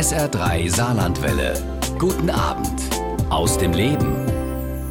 SR3 Saarlandwelle. Guten Abend aus dem Leben.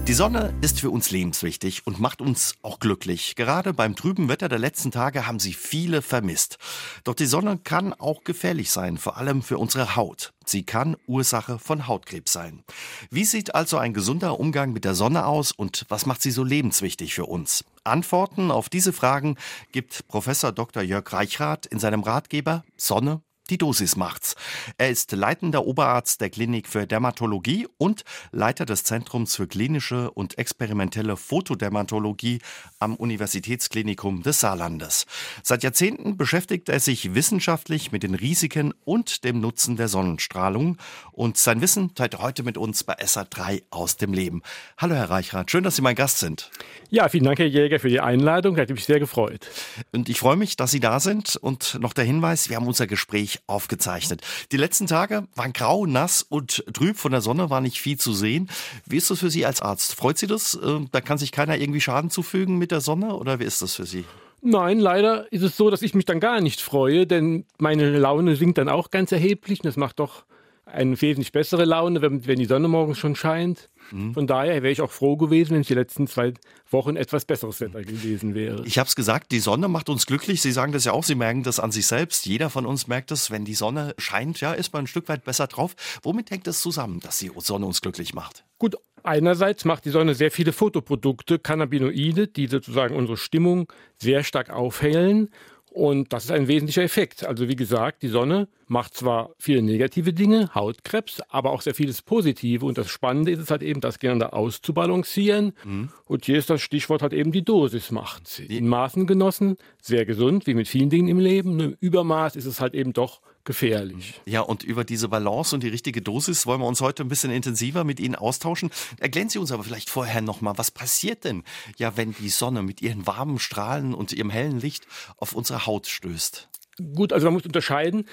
Die Sonne ist für uns lebenswichtig und macht uns auch glücklich. Gerade beim trüben Wetter der letzten Tage haben sie viele vermisst. Doch die Sonne kann auch gefährlich sein, vor allem für unsere Haut. Sie kann Ursache von Hautkrebs sein. Wie sieht also ein gesunder Umgang mit der Sonne aus und was macht sie so lebenswichtig für uns? Antworten auf diese Fragen gibt Professor Dr. Jörg Reichrath in seinem Ratgeber Sonne die Dosis macht's. Er ist leitender Oberarzt der Klinik für Dermatologie und Leiter des Zentrums für klinische und experimentelle Fotodermatologie am Universitätsklinikum des Saarlandes. Seit Jahrzehnten beschäftigt er sich wissenschaftlich mit den Risiken und dem Nutzen der Sonnenstrahlung und sein Wissen teilt er heute mit uns bei SA3 aus dem Leben. Hallo Herr Reichrath, schön, dass Sie mein Gast sind. Ja, vielen Dank Herr Jäger für die Einladung, hat mich sehr gefreut. Und ich freue mich, dass Sie da sind und noch der Hinweis, wir haben unser Gespräch aufgezeichnet. Die letzten Tage waren grau, nass und trüb. Von der Sonne war nicht viel zu sehen. Wie ist das für Sie als Arzt? Freut Sie das? Äh, da kann sich keiner irgendwie Schaden zufügen mit der Sonne oder wie ist das für Sie? Nein, leider ist es so, dass ich mich dann gar nicht freue, denn meine Laune sinkt dann auch ganz erheblich. Das macht doch eine wesentlich bessere Laune, wenn, wenn die Sonne morgens schon scheint. Mhm. Von daher wäre ich auch froh gewesen, wenn es die letzten zwei Wochen etwas besseres Wetter gewesen wäre. Ich habe es gesagt, die Sonne macht uns glücklich. Sie sagen das ja auch, Sie merken das an sich selbst. Jeder von uns merkt das, wenn die Sonne scheint, ja, ist man ein Stück weit besser drauf. Womit hängt das zusammen, dass die Sonne uns glücklich macht? Gut, einerseits macht die Sonne sehr viele Photoprodukte, Cannabinoide, die sozusagen unsere Stimmung sehr stark aufhellen und das ist ein wesentlicher Effekt. Also wie gesagt, die Sonne macht zwar viele negative Dinge, Hautkrebs, aber auch sehr vieles Positive. Und das Spannende ist es halt eben, das gegeneinander auszubalancieren. Mhm. Und hier ist das Stichwort halt eben die Dosis macht. In Maßen genossen, sehr gesund, wie mit vielen Dingen im Leben. Im Übermaß ist es halt eben doch gefährlich. Ja, und über diese Balance und die richtige Dosis wollen wir uns heute ein bisschen intensiver mit Ihnen austauschen. Erklären Sie uns aber vielleicht vorher nochmal, was passiert denn, ja, wenn die Sonne mit ihren warmen Strahlen und ihrem hellen Licht auf unsere Haut stößt? Gut, also man muss unterscheiden.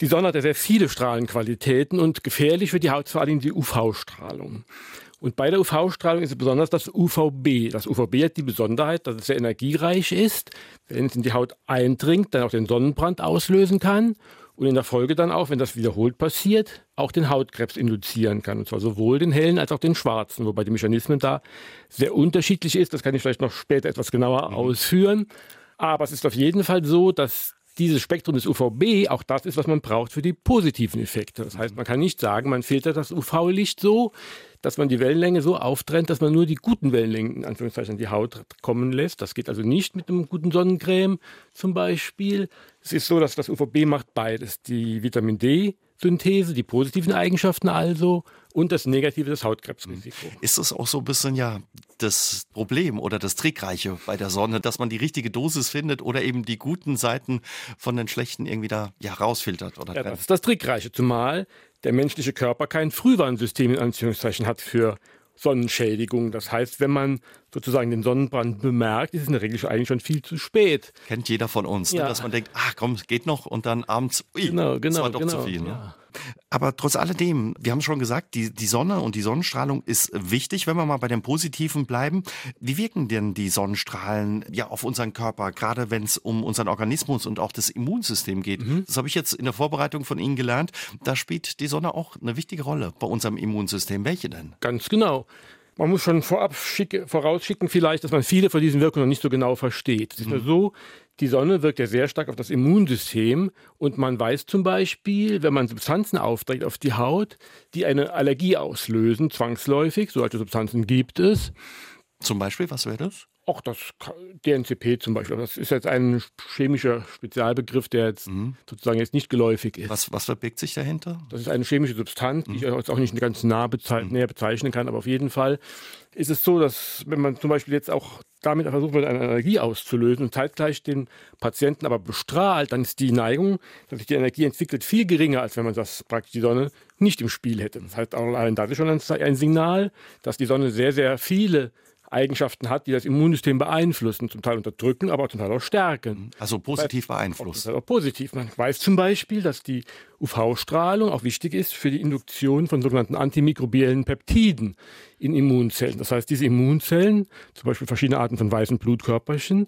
Die Sonne hat ja sehr viele Strahlenqualitäten und gefährlich für die Haut vor allem die UV-Strahlung. Und bei der UV-Strahlung ist es besonders das UVB. Das UVB hat die Besonderheit, dass es sehr energiereich ist, wenn es in die Haut eindringt, dann auch den Sonnenbrand auslösen kann und in der Folge dann auch, wenn das wiederholt passiert, auch den Hautkrebs induzieren kann. Und zwar sowohl den hellen als auch den schwarzen, wobei die Mechanismen da sehr unterschiedlich ist. Das kann ich vielleicht noch später etwas genauer mhm. ausführen. Aber es ist auf jeden Fall so, dass dieses Spektrum des UVB auch das ist, was man braucht für die positiven Effekte. Das heißt, man kann nicht sagen, man filtert das UV-Licht so, dass man die Wellenlänge so auftrennt, dass man nur die guten Wellenlängen in Anführungszeichen an die Haut kommen lässt. Das geht also nicht mit einem guten Sonnencreme zum Beispiel. Es ist so, dass das UVB macht beides. Die Vitamin D-Synthese, die positiven Eigenschaften also und das negative, das Hautkrebsrisiko. Ist das auch so ein bisschen ja das Problem oder das Trickreiche bei der Sonne, dass man die richtige Dosis findet oder eben die guten Seiten von den schlechten irgendwie da ja rausfiltert? Oder ja, das ist das Trickreiche, zumal der menschliche Körper kein Frühwarnsystem in Anführungszeichen hat für Sonnenschädigung. Das heißt, wenn man sozusagen den Sonnenbrand bemerkt, ist es in der Regel eigentlich schon viel zu spät. Kennt jeder von uns, ne? ja. ne? dass man denkt, ach komm, geht noch und dann abends, ui, genau, genau, das war doch genau, zu viel. Ne? Ja. Aber trotz alledem, wir haben schon gesagt, die, die Sonne und die Sonnenstrahlung ist wichtig, wenn wir mal bei dem Positiven bleiben. Wie wirken denn die Sonnenstrahlen ja auf unseren Körper, gerade wenn es um unseren Organismus und auch das Immunsystem geht? Mhm. Das habe ich jetzt in der Vorbereitung von Ihnen gelernt. Da spielt die Sonne auch eine wichtige Rolle bei unserem Immunsystem. Welche denn? Ganz genau. Man muss schon vorab schicke, vorausschicken vielleicht, dass man viele von diesen Wirkungen noch nicht so genau versteht. Es ist nur mhm. so, die Sonne wirkt ja sehr stark auf das Immunsystem und man weiß zum Beispiel, wenn man Substanzen aufträgt auf die Haut, die eine Allergie auslösen, zwangsläufig, solche Substanzen gibt es. Zum Beispiel, was wäre das? Auch das DNCP zum Beispiel. Das ist jetzt ein chemischer Spezialbegriff, der jetzt mhm. sozusagen jetzt nicht geläufig ist. Was, was verbirgt sich dahinter? Das ist eine chemische Substanz, die ich mhm. jetzt auch nicht ganz nah bezei mhm. näher bezeichnen kann, aber auf jeden Fall ist es so, dass wenn man zum Beispiel jetzt auch damit versucht wird, eine Energie auszulösen und zeitgleich den Patienten aber bestrahlt, dann ist die Neigung, dass sich die Energie entwickelt, viel geringer, als wenn man das praktisch die Sonne nicht im Spiel hätte. Das heißt, allein das ist schon ein Signal, dass die Sonne sehr, sehr viele Eigenschaften hat, die das Immunsystem beeinflussen, zum Teil unterdrücken, aber zum Teil auch stärken. Also positiv beeinflussen. Auch positiv. Man weiß zum Beispiel, dass die UV-Strahlung auch wichtig ist für die Induktion von sogenannten antimikrobiellen Peptiden in Immunzellen. Das heißt, diese Immunzellen, zum Beispiel verschiedene Arten von weißen Blutkörperchen,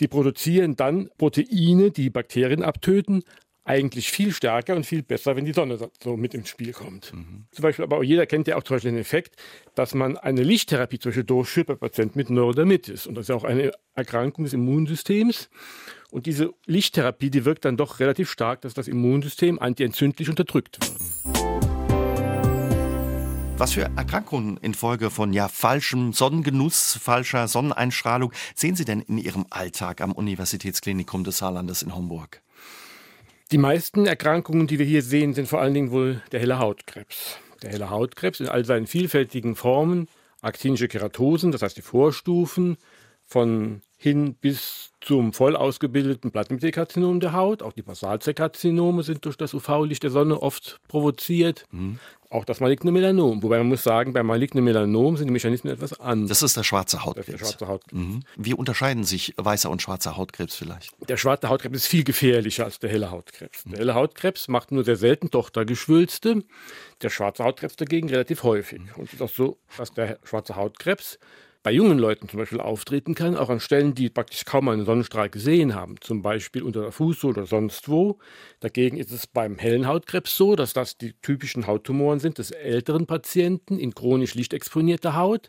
die produzieren dann Proteine, die Bakterien abtöten, eigentlich viel stärker und viel besser, wenn die Sonne so mit ins Spiel kommt. Mhm. Zum Beispiel, aber jeder kennt ja auch zum Beispiel den Effekt, dass man eine Lichttherapie zum Beispiel durchführt bei Patienten mit Neurodermitis. Und das ist ja auch eine Erkrankung des Immunsystems. Und diese Lichttherapie, die wirkt dann doch relativ stark, dass das Immunsystem antientzündlich unterdrückt wird. Was für Erkrankungen infolge von ja falschem Sonnengenuss, falscher Sonneneinstrahlung sehen Sie denn in Ihrem Alltag am Universitätsklinikum des Saarlandes in Homburg? Die meisten Erkrankungen, die wir hier sehen, sind vor allen Dingen wohl der helle Hautkrebs. Der helle Hautkrebs in all seinen vielfältigen Formen, aktinische Keratosen, das heißt die Vorstufen, von hin bis zum voll ausgebildeten Blattmittelkarzinom der Haut. Auch die Basalzellkarzinome sind durch das UV-Licht der Sonne oft provoziert. Mhm. Auch das maligne Melanom. Wobei man muss sagen, beim malignen Melanom sind die Mechanismen etwas anders. Das ist der schwarze Hautkrebs. Der schwarze Hautkrebs. Mhm. Wie unterscheiden sich weißer und schwarzer Hautkrebs vielleicht? Der schwarze Hautkrebs ist viel gefährlicher als der helle Hautkrebs. Der helle Hautkrebs macht nur sehr selten Tochtergeschwülste. Der schwarze Hautkrebs dagegen relativ häufig. Und es ist auch so, dass der schwarze Hautkrebs bei jungen Leuten zum Beispiel auftreten kann, auch an Stellen, die praktisch kaum einen Sonnenstrahl gesehen haben, zum Beispiel unter der Fußsohle oder sonst wo. Dagegen ist es beim hellen Hautkrebs so, dass das die typischen Hauttumoren sind des älteren Patienten in chronisch lichtexponierter Haut,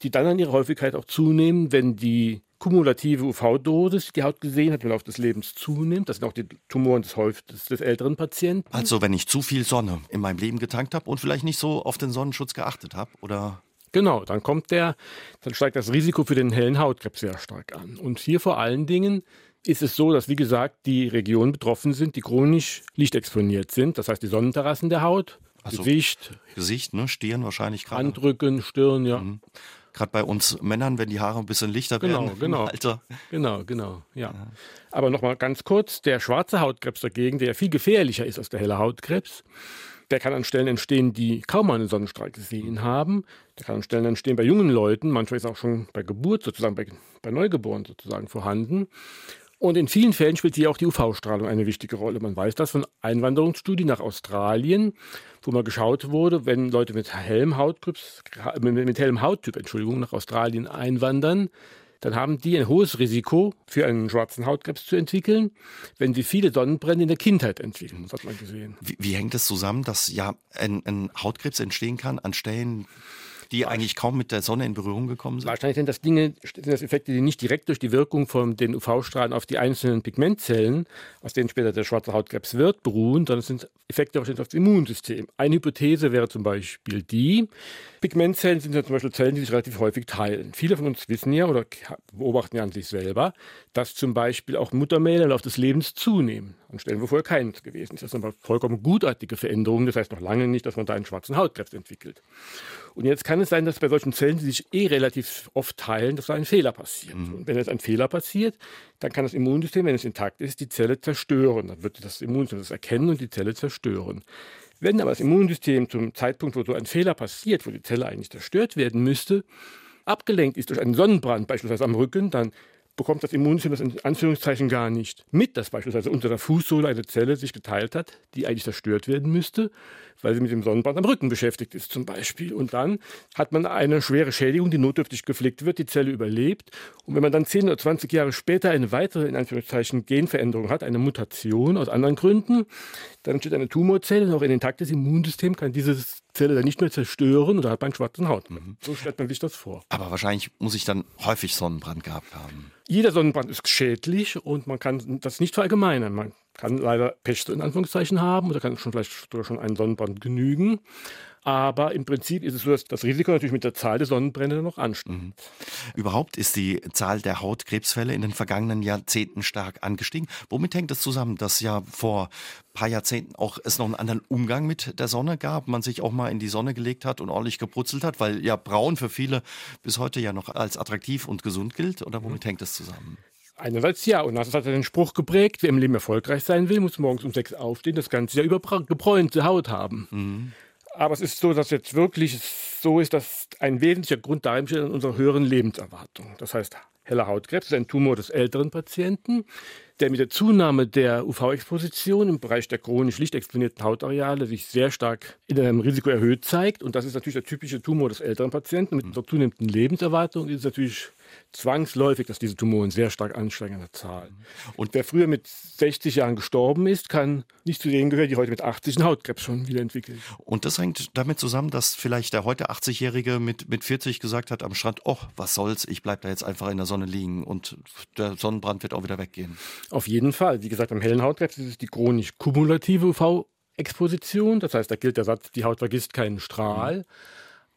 die dann an ihrer Häufigkeit auch zunehmen, wenn die kumulative UV-Dosis, die die Haut gesehen hat, im Laufe des Lebens zunimmt. Das sind auch die Tumoren des, des, des älteren Patienten. Also wenn ich zu viel Sonne in meinem Leben getankt habe und vielleicht nicht so auf den Sonnenschutz geachtet habe, oder? Genau, dann kommt der, dann steigt das Risiko für den hellen Hautkrebs sehr stark an. Und hier vor allen Dingen ist es so, dass, wie gesagt, die Regionen betroffen sind, die chronisch lichtexponiert sind. Das heißt, die Sonnenterrassen der Haut, also Gesicht. Gesicht, ne? Stirn wahrscheinlich gerade. Handrücken, Stirn, ja. Mhm. Gerade bei uns Männern, wenn die Haare ein bisschen lichter genau, werden genau, Alter. Genau, genau, ja. ja. Aber nochmal ganz kurz, der schwarze Hautkrebs dagegen, der viel gefährlicher ist als der helle Hautkrebs, der kann an Stellen entstehen, die kaum einen Sonnenstrahl gesehen haben. Der kann an Stellen entstehen bei jungen Leuten. Manchmal ist auch schon bei Geburt sozusagen, bei, bei Neugeborenen sozusagen vorhanden. Und in vielen Fällen spielt hier auch die UV-Strahlung eine wichtige Rolle. Man weiß das von Einwanderungsstudien nach Australien, wo mal geschaut wurde, wenn Leute mit hellem Hautkrebs, mit hellem Hauttyp, Entschuldigung, nach Australien einwandern, dann haben die ein hohes Risiko, für einen schwarzen Hautkrebs zu entwickeln, wenn sie viele Sonnenbrände in der Kindheit entwickeln. Das hat man gesehen. Wie, wie hängt es das zusammen, dass ja ein, ein Hautkrebs entstehen kann an Stellen, die eigentlich kaum mit der Sonne in Berührung gekommen sind? Wahrscheinlich sind das Dinge, sind das Effekte, die nicht direkt durch die Wirkung von den UV-Strahlen auf die einzelnen Pigmentzellen, aus denen später der schwarze Hautkrebs wird, beruhen, sondern es sind Effekte auf das Immunsystem. Eine Hypothese wäre zum Beispiel die, Pigmentzellen sind ja zum Beispiel Zellen, die sich relativ häufig teilen. Viele von uns wissen ja oder beobachten ja an sich selber, dass zum Beispiel auch Muttermäler im Laufe des Lebens zunehmen. An Stellen, wo vorher keins gewesen ist. Das sind aber vollkommen gutartige Veränderungen. Das heißt noch lange nicht, dass man da einen schwarzen Hautkrebs entwickelt. Und jetzt kann es sein, dass bei solchen Zellen, die sich eh relativ oft teilen, dass da ein Fehler passiert. Mhm. Und wenn jetzt ein Fehler passiert, dann kann das Immunsystem, wenn es intakt ist, die Zelle zerstören. Dann wird das Immunsystem das erkennen und die Zelle zerstören. Wenn aber das Immunsystem zum Zeitpunkt, wo so ein Fehler passiert, wo die Zelle eigentlich zerstört werden müsste, abgelenkt ist durch einen Sonnenbrand, beispielsweise am Rücken, dann bekommt das Immunsystem das in Anführungszeichen gar nicht mit, dass beispielsweise unter der Fußsohle eine Zelle sich geteilt hat, die eigentlich zerstört werden müsste, weil sie mit dem Sonnenbrand am Rücken beschäftigt ist zum Beispiel. Und dann hat man eine schwere Schädigung, die notdürftig gepflegt wird, die Zelle überlebt. Und wenn man dann 10 oder 20 Jahre später eine weitere, in Anführungszeichen, Genveränderung hat, eine Mutation aus anderen Gründen, dann entsteht eine Tumorzelle und auch ein intaktes Immunsystem kann diese Zelle dann nicht mehr zerstören und da hat man einen schwarzen Haut. Mhm. So stellt man sich das vor. Aber wahrscheinlich muss ich dann häufig Sonnenbrand gehabt haben. Jeder Sonnenbrand ist schädlich und man kann das nicht verallgemeinern. Man kann leider Pech in Anführungszeichen haben oder kann schon vielleicht schon einen Sonnenbrand genügen. Aber im Prinzip ist es so, dass das Risiko natürlich mit der Zahl der Sonnenbrände noch ansteigt. Mhm. Überhaupt ist die Zahl der Hautkrebsfälle in den vergangenen Jahrzehnten stark angestiegen. Womit hängt das zusammen, dass ja vor ein paar Jahrzehnten auch es noch einen anderen Umgang mit der Sonne gab, man sich auch mal in die Sonne gelegt hat und ordentlich gebrutzelt hat, weil ja braun für viele bis heute ja noch als attraktiv und gesund gilt? Oder womit mhm. hängt das zusammen? Einerseits ja, und das hat den Spruch geprägt, wer im Leben erfolgreich sein will, muss morgens um sechs aufstehen, das ganze Jahr über gebräunte Haut haben. Mhm. Aber es ist so, dass jetzt wirklich so ist, dass ein wesentlicher Grund darin besteht in unserer höheren Lebenserwartung. Das heißt, heller Hautkrebs ist ein Tumor des älteren Patienten, der mit der Zunahme der UV-Exposition im Bereich der chronisch lichtexponierten Hautareale sich sehr stark in einem Risiko erhöht zeigt. Und das ist natürlich der typische Tumor des älteren Patienten. Mit der zunehmenden Lebenserwartung ist es natürlich zwangsläufig, dass diese Tumoren sehr stark ansteigen an der Zahl. Und wer früher mit 60 Jahren gestorben ist, kann nicht zu denen gehören, die heute mit 80 einen Hautkrebs schon wieder entwickeln. Und das hängt damit zusammen, dass vielleicht der heute 80-Jährige mit, mit 40 gesagt hat am Strand, oh, was soll's, ich bleib da jetzt einfach in der Sonne liegen und der Sonnenbrand wird auch wieder weggehen. Auf jeden Fall. Wie gesagt, beim hellen Hautkrebs ist es die chronisch kumulative UV Exposition. Das heißt, da gilt der Satz, die Haut vergisst keinen Strahl. Mhm.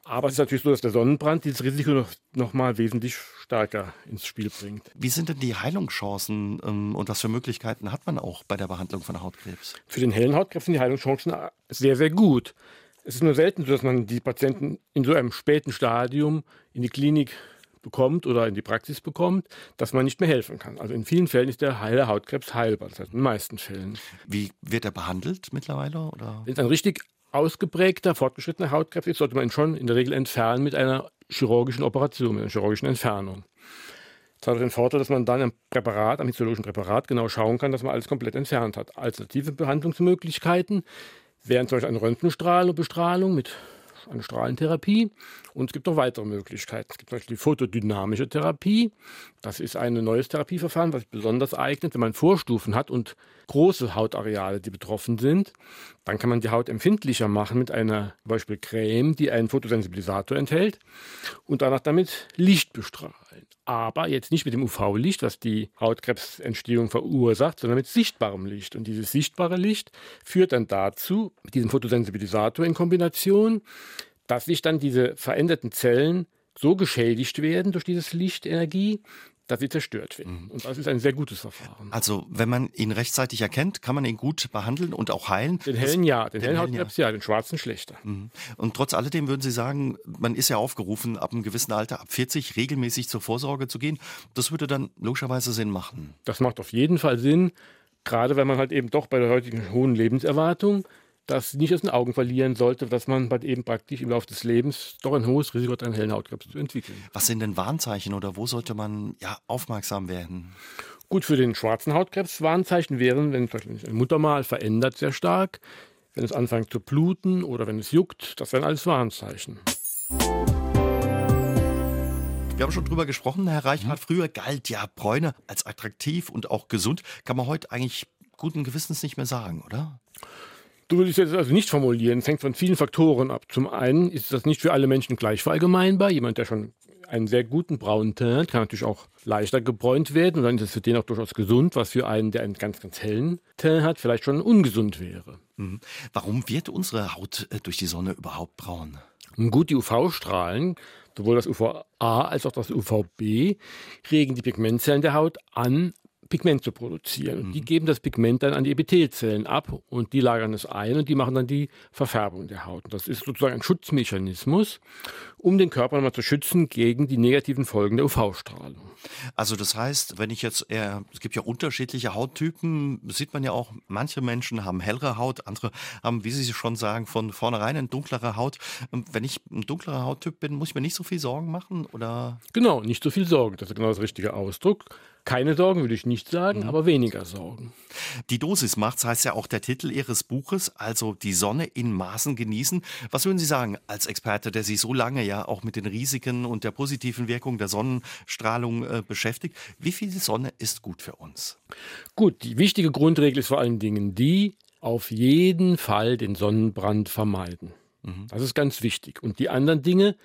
Aber es ist natürlich so, dass der Sonnenbrand dieses Risiko noch, noch mal wesentlich stärker ins Spiel bringt. Wie sind denn die Heilungschancen ähm, und was für Möglichkeiten hat man auch bei der Behandlung von Hautkrebs? Für den hellen Hautkrebs sind die Heilungschancen sehr, sehr gut. Es ist nur selten so, dass man die Patienten in so einem späten Stadium in die Klinik bekommt oder in die Praxis bekommt, dass man nicht mehr helfen kann. Also in vielen Fällen ist der heile Hautkrebs heilbar, das heißt in den meisten Fällen. Wie wird er behandelt mittlerweile? Oder? Wenn es ein richtig ausgeprägter, fortgeschrittener Hautkrebs ist, sollte man ihn schon in der Regel entfernen mit einer chirurgischen Operation, mit einer chirurgischen Entfernung. Das hat den Vorteil, dass man dann am Präparat, am histologischen Präparat genau schauen kann, dass man alles komplett entfernt hat. Alternative Behandlungsmöglichkeiten wären zum Beispiel eine Röntgenstrahlung mit eine Strahlentherapie. Und es gibt noch weitere Möglichkeiten. Es gibt zum Beispiel die photodynamische Therapie. Das ist ein neues Therapieverfahren, was sich besonders eignet, wenn man Vorstufen hat und große Hautareale, die betroffen sind. Dann kann man die Haut empfindlicher machen mit einer zum Beispiel Creme, die einen Photosensibilisator enthält und danach damit Licht bestrahlen aber jetzt nicht mit dem UV-Licht, was die Hautkrebsentstehung verursacht, sondern mit sichtbarem Licht. Und dieses sichtbare Licht führt dann dazu, mit diesem Photosensibilisator in Kombination, dass sich dann diese veränderten Zellen so geschädigt werden durch diese Lichtenergie, dass sie zerstört werden. Mhm. Und das ist ein sehr gutes Verfahren. Also, wenn man ihn rechtzeitig erkennt, kann man ihn gut behandeln und auch heilen? Den hellen das, ja, den, den hellen Hautkrebs ja. ja, den schwarzen schlechter. Mhm. Und trotz alledem würden Sie sagen, man ist ja aufgerufen, ab einem gewissen Alter, ab 40, regelmäßig zur Vorsorge zu gehen. Das würde dann logischerweise Sinn machen. Das macht auf jeden Fall Sinn, gerade wenn man halt eben doch bei der heutigen hohen Lebenserwartung das nicht aus den Augen verlieren sollte, dass man halt eben praktisch im Laufe des Lebens doch ein hohes Risiko hat, einen hellen Hautkrebs zu entwickeln. Was sind denn Warnzeichen oder wo sollte man ja aufmerksam werden? Gut, für den schwarzen Hautkrebs Warnzeichen wären, wenn ein Muttermal verändert sehr stark, wenn es anfängt zu bluten oder wenn es juckt, das wären alles Warnzeichen. Wir haben schon drüber gesprochen, Herr Reichhardt. Früher galt ja Bräune als attraktiv und auch gesund. Kann man heute eigentlich guten Gewissens nicht mehr sagen, oder? Du würdest jetzt also nicht formulieren, es hängt von vielen Faktoren ab. Zum einen ist das nicht für alle Menschen gleich verallgemeinbar. Jemand, der schon einen sehr guten braunen Teint hat, kann natürlich auch leichter gebräunt werden und dann ist es für den auch durchaus gesund, was für einen, der einen ganz, ganz hellen Teint hat, vielleicht schon ungesund wäre. Mhm. Warum wird unsere Haut äh, durch die Sonne überhaupt braun? Gut, die UV-Strahlen, sowohl das UVA als auch das UVB, regen die Pigmentzellen der Haut an, Pigment zu produzieren. Mhm. Die geben das Pigment dann an die Epithelzellen ab und die lagern es ein und die machen dann die Verfärbung der Haut. Und das ist sozusagen ein Schutzmechanismus, um den Körper nochmal zu schützen gegen die negativen Folgen der UV-Strahlung. Also das heißt, wenn ich jetzt eher, es gibt ja unterschiedliche Hauttypen, sieht man ja auch, manche Menschen haben hellere Haut, andere haben, wie Sie schon sagen, von vornherein eine dunklere Haut. Wenn ich ein dunklerer Hauttyp bin, muss ich mir nicht so viel Sorgen machen oder? Genau, nicht so viel Sorgen. Das ist genau das richtige Ausdruck. Keine Sorgen würde ich nicht sagen, mhm. aber weniger Sorgen. Die Dosis macht's heißt ja auch der Titel Ihres Buches, also die Sonne in Maßen genießen. Was würden Sie sagen als Experte, der sich so lange ja auch mit den Risiken und der positiven Wirkung der Sonnenstrahlung äh, beschäftigt? Wie viel Sonne ist gut für uns? Gut, die wichtige Grundregel ist vor allen Dingen die, auf jeden Fall den Sonnenbrand vermeiden. Mhm. Das ist ganz wichtig. Und die anderen Dinge,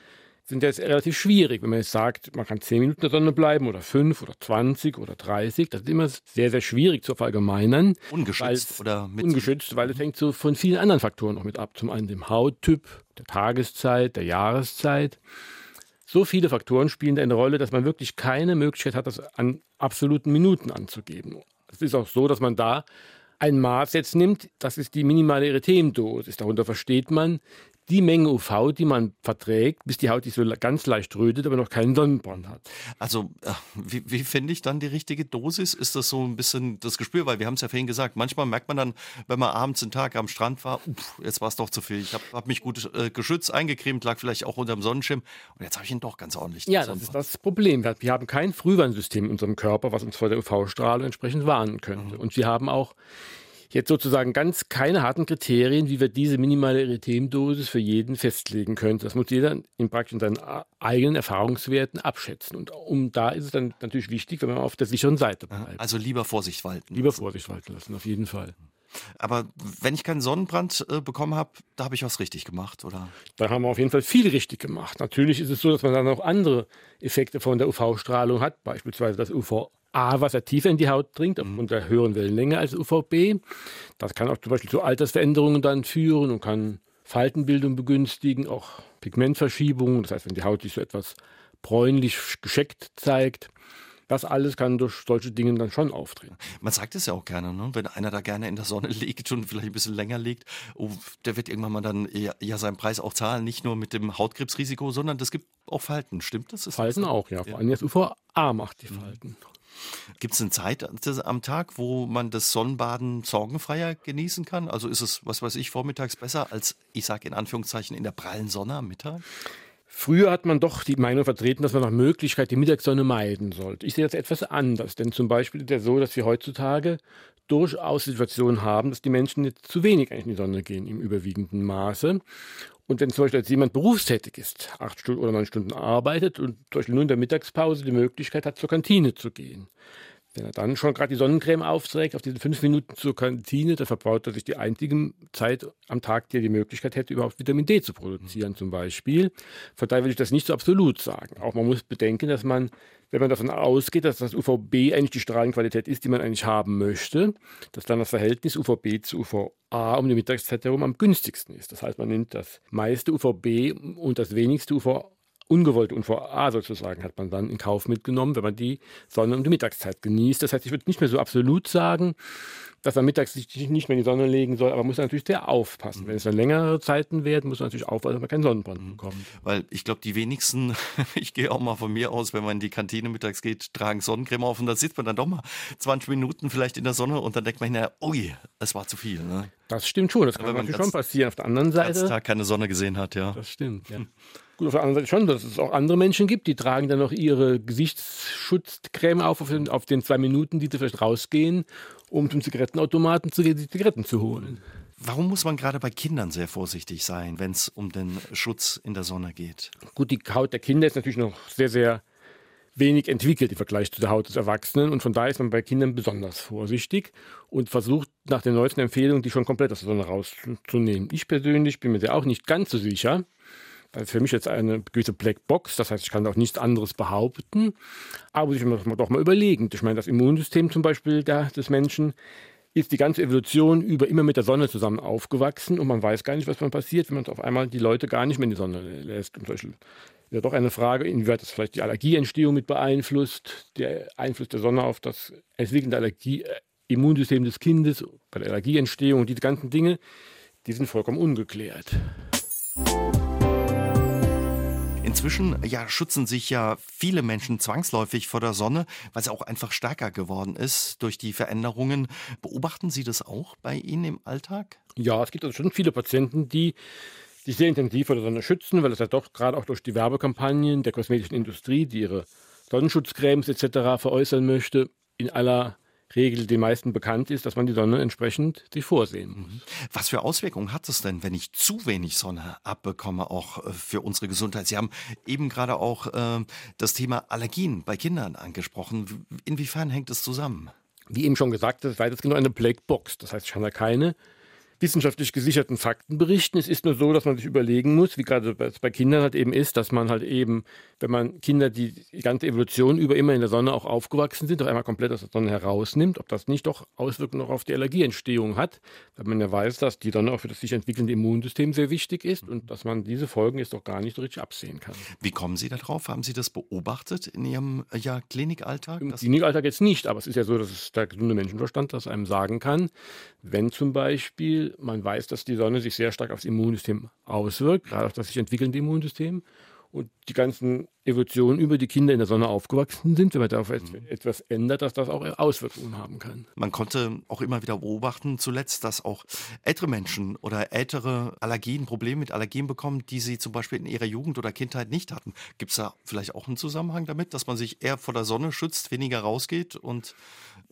sind jetzt relativ schwierig. Wenn man jetzt sagt, man kann 10 Minuten in der Sonne bleiben oder 5 oder 20 oder 30, das ist immer sehr, sehr schwierig zu verallgemeinern. Ungeschützt oder mit Ungeschützt, weil es hängt so von vielen anderen Faktoren noch mit ab. Zum einen dem Hauttyp, der Tageszeit, der Jahreszeit. So viele Faktoren spielen da eine Rolle, dass man wirklich keine Möglichkeit hat, das an absoluten Minuten anzugeben. Es ist auch so, dass man da ein Maß jetzt nimmt, das ist die minimale Erythemdosis. Darunter versteht man, die Menge UV, die man verträgt, bis die Haut sich so ganz leicht rötet, aber noch keinen Sonnenbrand hat. Also, äh, wie, wie finde ich dann die richtige Dosis? Ist das so ein bisschen das Gespür? Weil wir haben es ja vorhin gesagt, manchmal merkt man dann, wenn man abends einen Tag am Strand war, uff, jetzt war es doch zu viel. Ich habe hab mich gut äh, geschützt, eingecremt, lag vielleicht auch unter dem Sonnenschirm und jetzt habe ich ihn doch ganz ordentlich. Ja, das ist das Problem. Wir haben kein Frühwarnsystem in unserem Körper, was uns vor der UV-Strahlung entsprechend warnen könnte. Mhm. Und wir haben auch jetzt sozusagen ganz keine harten Kriterien, wie wir diese minimale Erythemdosis für jeden festlegen können. Das muss jeder in praktisch in seinen eigenen Erfahrungswerten abschätzen. Und um da ist es dann natürlich wichtig, wenn man auf der sicheren Seite bleibt. Also lieber Vorsicht walten. Lieber Vorsicht walten lassen, auf jeden Fall. Aber wenn ich keinen Sonnenbrand äh, bekommen habe, da habe ich was richtig gemacht, oder? Da haben wir auf jeden Fall viel richtig gemacht. Natürlich ist es so, dass man dann auch andere Effekte von der UV-Strahlung hat, beispielsweise das UV A, was er tiefer in die Haut dringt, mhm. der höheren Wellenlänge als UVB. Das kann auch zum Beispiel zu Altersveränderungen dann führen und kann Faltenbildung begünstigen, auch Pigmentverschiebungen. Das heißt, wenn die Haut sich so etwas bräunlich gescheckt zeigt. Das alles kann durch solche Dinge dann schon auftreten. Man sagt es ja auch gerne, ne? wenn einer da gerne in der Sonne liegt und vielleicht ein bisschen länger liegt, oh, der wird irgendwann mal dann ja, ja, seinen Preis auch zahlen, nicht nur mit dem Hautkrebsrisiko, sondern das gibt auch Falten. Stimmt das? Falten das auch, ja. Vor allem das UVA macht die mhm. Gibt es eine Zeit am Tag, wo man das Sonnenbaden sorgenfreier genießen kann? Also ist es, was weiß ich, vormittags besser als, ich sage in Anführungszeichen, in der prallen Sonne am Mittag? Früher hat man doch die Meinung vertreten, dass man nach Möglichkeit die Mittagssonne meiden sollte. Ich sehe das etwas anders, denn zum Beispiel ist es so, dass wir heutzutage durchaus Situationen haben, dass die Menschen jetzt zu wenig in die Sonne gehen im überwiegenden Maße. Und wenn zum Beispiel jemand berufstätig ist, acht Stunden oder neun Stunden arbeitet und zum Beispiel nur in der Mittagspause die Möglichkeit hat, zur Kantine zu gehen, wenn er dann schon gerade die Sonnencreme aufträgt, auf diese fünf Minuten zur Kantine, dann verbraucht er sich die einzige Zeit am Tag, die er die Möglichkeit hätte, überhaupt Vitamin D zu produzieren, zum Beispiel. Von daher will ich das nicht so absolut sagen. Auch man muss bedenken, dass man, wenn man davon ausgeht, dass das UVB eigentlich die Strahlenqualität ist, die man eigentlich haben möchte, dass dann das Verhältnis UVB zu UVA um die Mittagszeit herum am günstigsten ist. Das heißt, man nimmt das meiste UVB und das wenigste UVA ungewollte UVA sozusagen hat man dann in Kauf mitgenommen, wenn man die Sonne um die Mittagszeit genießt. Das heißt, ich würde nicht mehr so absolut sagen, dass man mittags sich nicht mehr in die Sonne legen soll, aber man muss natürlich sehr aufpassen. Mhm. Wenn es dann längere Zeiten werden, muss man natürlich aufpassen, dass man keinen Sonnenbrand mhm. bekommt. Weil ich glaube, die wenigsten, ich gehe auch mal von mir aus, wenn man in die Kantine mittags geht, tragen Sonnencreme auf und dann sitzt man dann doch mal 20 Minuten vielleicht in der Sonne und dann denkt man, na, ui, es war zu viel. Ne? Das stimmt schon, das kann natürlich schon passieren. Auf der anderen Seite. Wenn Tag keine Sonne gesehen hat, ja. Das stimmt, ja. Gut, auf der anderen Seite schon, dass es auch andere Menschen gibt, die tragen dann noch ihre Gesichtsschutzcreme auf, auf den, auf den zwei Minuten, die sie vielleicht rausgehen, um zum Zigarettenautomaten zu gehen, die Zigaretten zu holen. Warum muss man gerade bei Kindern sehr vorsichtig sein, wenn es um den Schutz in der Sonne geht? Gut, die Haut der Kinder ist natürlich noch sehr, sehr wenig entwickelt im Vergleich zu der Haut des Erwachsenen und von daher ist man bei Kindern besonders vorsichtig und versucht nach den neuesten Empfehlungen, die schon komplett aus der Sonne rauszunehmen. Ich persönlich bin mir da auch nicht ganz so sicher. Ist für mich jetzt eine gewisse Blackbox, das heißt, ich kann auch nichts anderes behaupten. Aber ich muss doch mal überlegen. Ich meine, das Immunsystem zum Beispiel der, des Menschen ist die ganze Evolution über immer mit der Sonne zusammen aufgewachsen und man weiß gar nicht, was man passiert, wenn man auf einmal die Leute gar nicht mehr in die Sonne lässt. Und Beispiel ja doch eine Frage, inwieweit das vielleicht die Allergieentstehung mit beeinflusst, der Einfluss der Sonne auf das entwickelnde Allergie, äh, Immunsystem des Kindes, bei der Allergieentstehung, diese ganzen Dinge, die sind vollkommen ungeklärt. Inzwischen ja, schützen sich ja viele Menschen zwangsläufig vor der Sonne, weil sie auch einfach stärker geworden ist durch die Veränderungen. Beobachten Sie das auch bei Ihnen im Alltag? Ja, es gibt also schon viele Patienten, die sich sehr intensiv vor der Sonne schützen, weil es ja doch gerade auch durch die Werbekampagnen der kosmetischen Industrie, die ihre Sonnenschutzcremes etc. veräußern möchte, in aller Regel den meisten bekannt ist, dass man die Sonne entsprechend sich vorsehen muss. Mhm. Was für Auswirkungen hat es denn, wenn ich zu wenig Sonne abbekomme, auch äh, für unsere Gesundheit? Sie haben eben gerade auch äh, das Thema Allergien bei Kindern angesprochen. Inwiefern hängt es zusammen? Wie eben schon gesagt, das ist weitestgehend eine Blackbox. Das heißt, ich kann da keine wissenschaftlich gesicherten Fakten berichten. Es ist nur so, dass man sich überlegen muss, wie gerade bei Kindern halt eben ist, dass man halt eben, wenn man Kinder, die die ganze Evolution über immer in der Sonne auch aufgewachsen sind, auf einmal komplett aus der Sonne herausnimmt, ob das nicht doch Auswirkungen auch auf die Allergieentstehung hat, weil man ja weiß, dass die Sonne auch für das sich entwickelnde Immunsystem sehr wichtig ist und dass man diese Folgen jetzt doch gar nicht so richtig absehen kann. Wie kommen Sie darauf? Haben Sie das beobachtet in Ihrem ja, Klinikalltag? Im Klinikalltag jetzt nicht, aber es ist ja so, dass es der gesunde Menschenverstand das einem sagen kann, wenn zum Beispiel man weiß, dass die Sonne sich sehr stark aufs Immunsystem auswirkt, gerade auf das sich entwickelnde Immunsystem. Und die ganzen Evolutionen über die Kinder in der Sonne aufgewachsen sind, wenn man darauf mhm. etwas ändert, dass das auch Auswirkungen haben kann. Man konnte auch immer wieder beobachten, zuletzt, dass auch ältere Menschen oder ältere Allergien, Probleme mit Allergien bekommen, die sie zum Beispiel in ihrer Jugend oder Kindheit nicht hatten. Gibt es da vielleicht auch einen Zusammenhang damit, dass man sich eher vor der Sonne schützt, weniger rausgeht und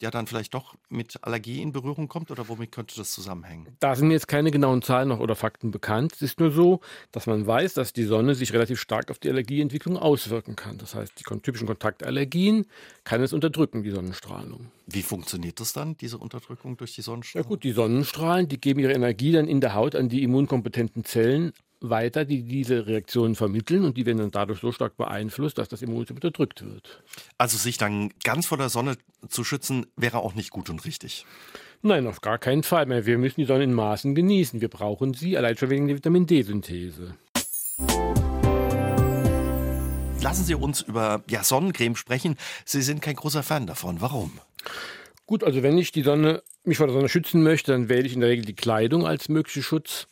ja dann vielleicht doch mit Allergie in Berührung kommt oder womit könnte das zusammenhängen? Da sind mir jetzt keine genauen Zahlen noch oder Fakten bekannt. Es ist nur so, dass man weiß, dass die Sonne sich relativ stark auf die Allergieentwicklung auswirken kann. Das heißt, die typischen Kontaktallergien kann es unterdrücken, die Sonnenstrahlung. Wie funktioniert das dann, diese Unterdrückung durch die Sonnenstrahlung? Ja gut, die Sonnenstrahlen, die geben ihre Energie dann in der Haut an die immunkompetenten Zellen weiter, die diese Reaktionen vermitteln und die werden dann dadurch so stark beeinflusst, dass das Immunsystem unterdrückt wird. Also sich dann ganz vor der Sonne zu schützen, wäre auch nicht gut und richtig. Nein, auf gar keinen Fall mehr. Wir müssen die Sonne in Maßen genießen. Wir brauchen sie allein schon wegen der Vitamin D-Synthese. Lassen Sie uns über ja, Sonnencreme sprechen. Sie sind kein großer Fan davon. Warum? Gut, also wenn ich die Sonne, mich vor der Sonne schützen möchte, dann wähle ich in der Regel die Kleidung als möglichen Schutz.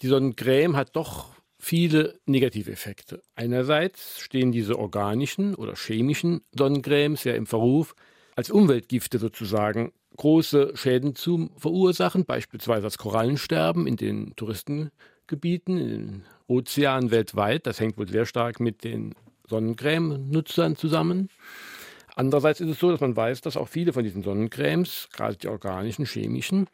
Die Sonnencreme hat doch viele negative Effekte. Einerseits stehen diese organischen oder chemischen Sonnencremes ja im Verruf, als Umweltgifte sozusagen große Schäden zu verursachen, beispielsweise das Korallensterben in den Touristengebieten, in den Ozeanen weltweit. Das hängt wohl sehr stark mit den Sonnencreme-Nutzern zusammen. Andererseits ist es so, dass man weiß, dass auch viele von diesen Sonnencremes, gerade die organischen, chemischen,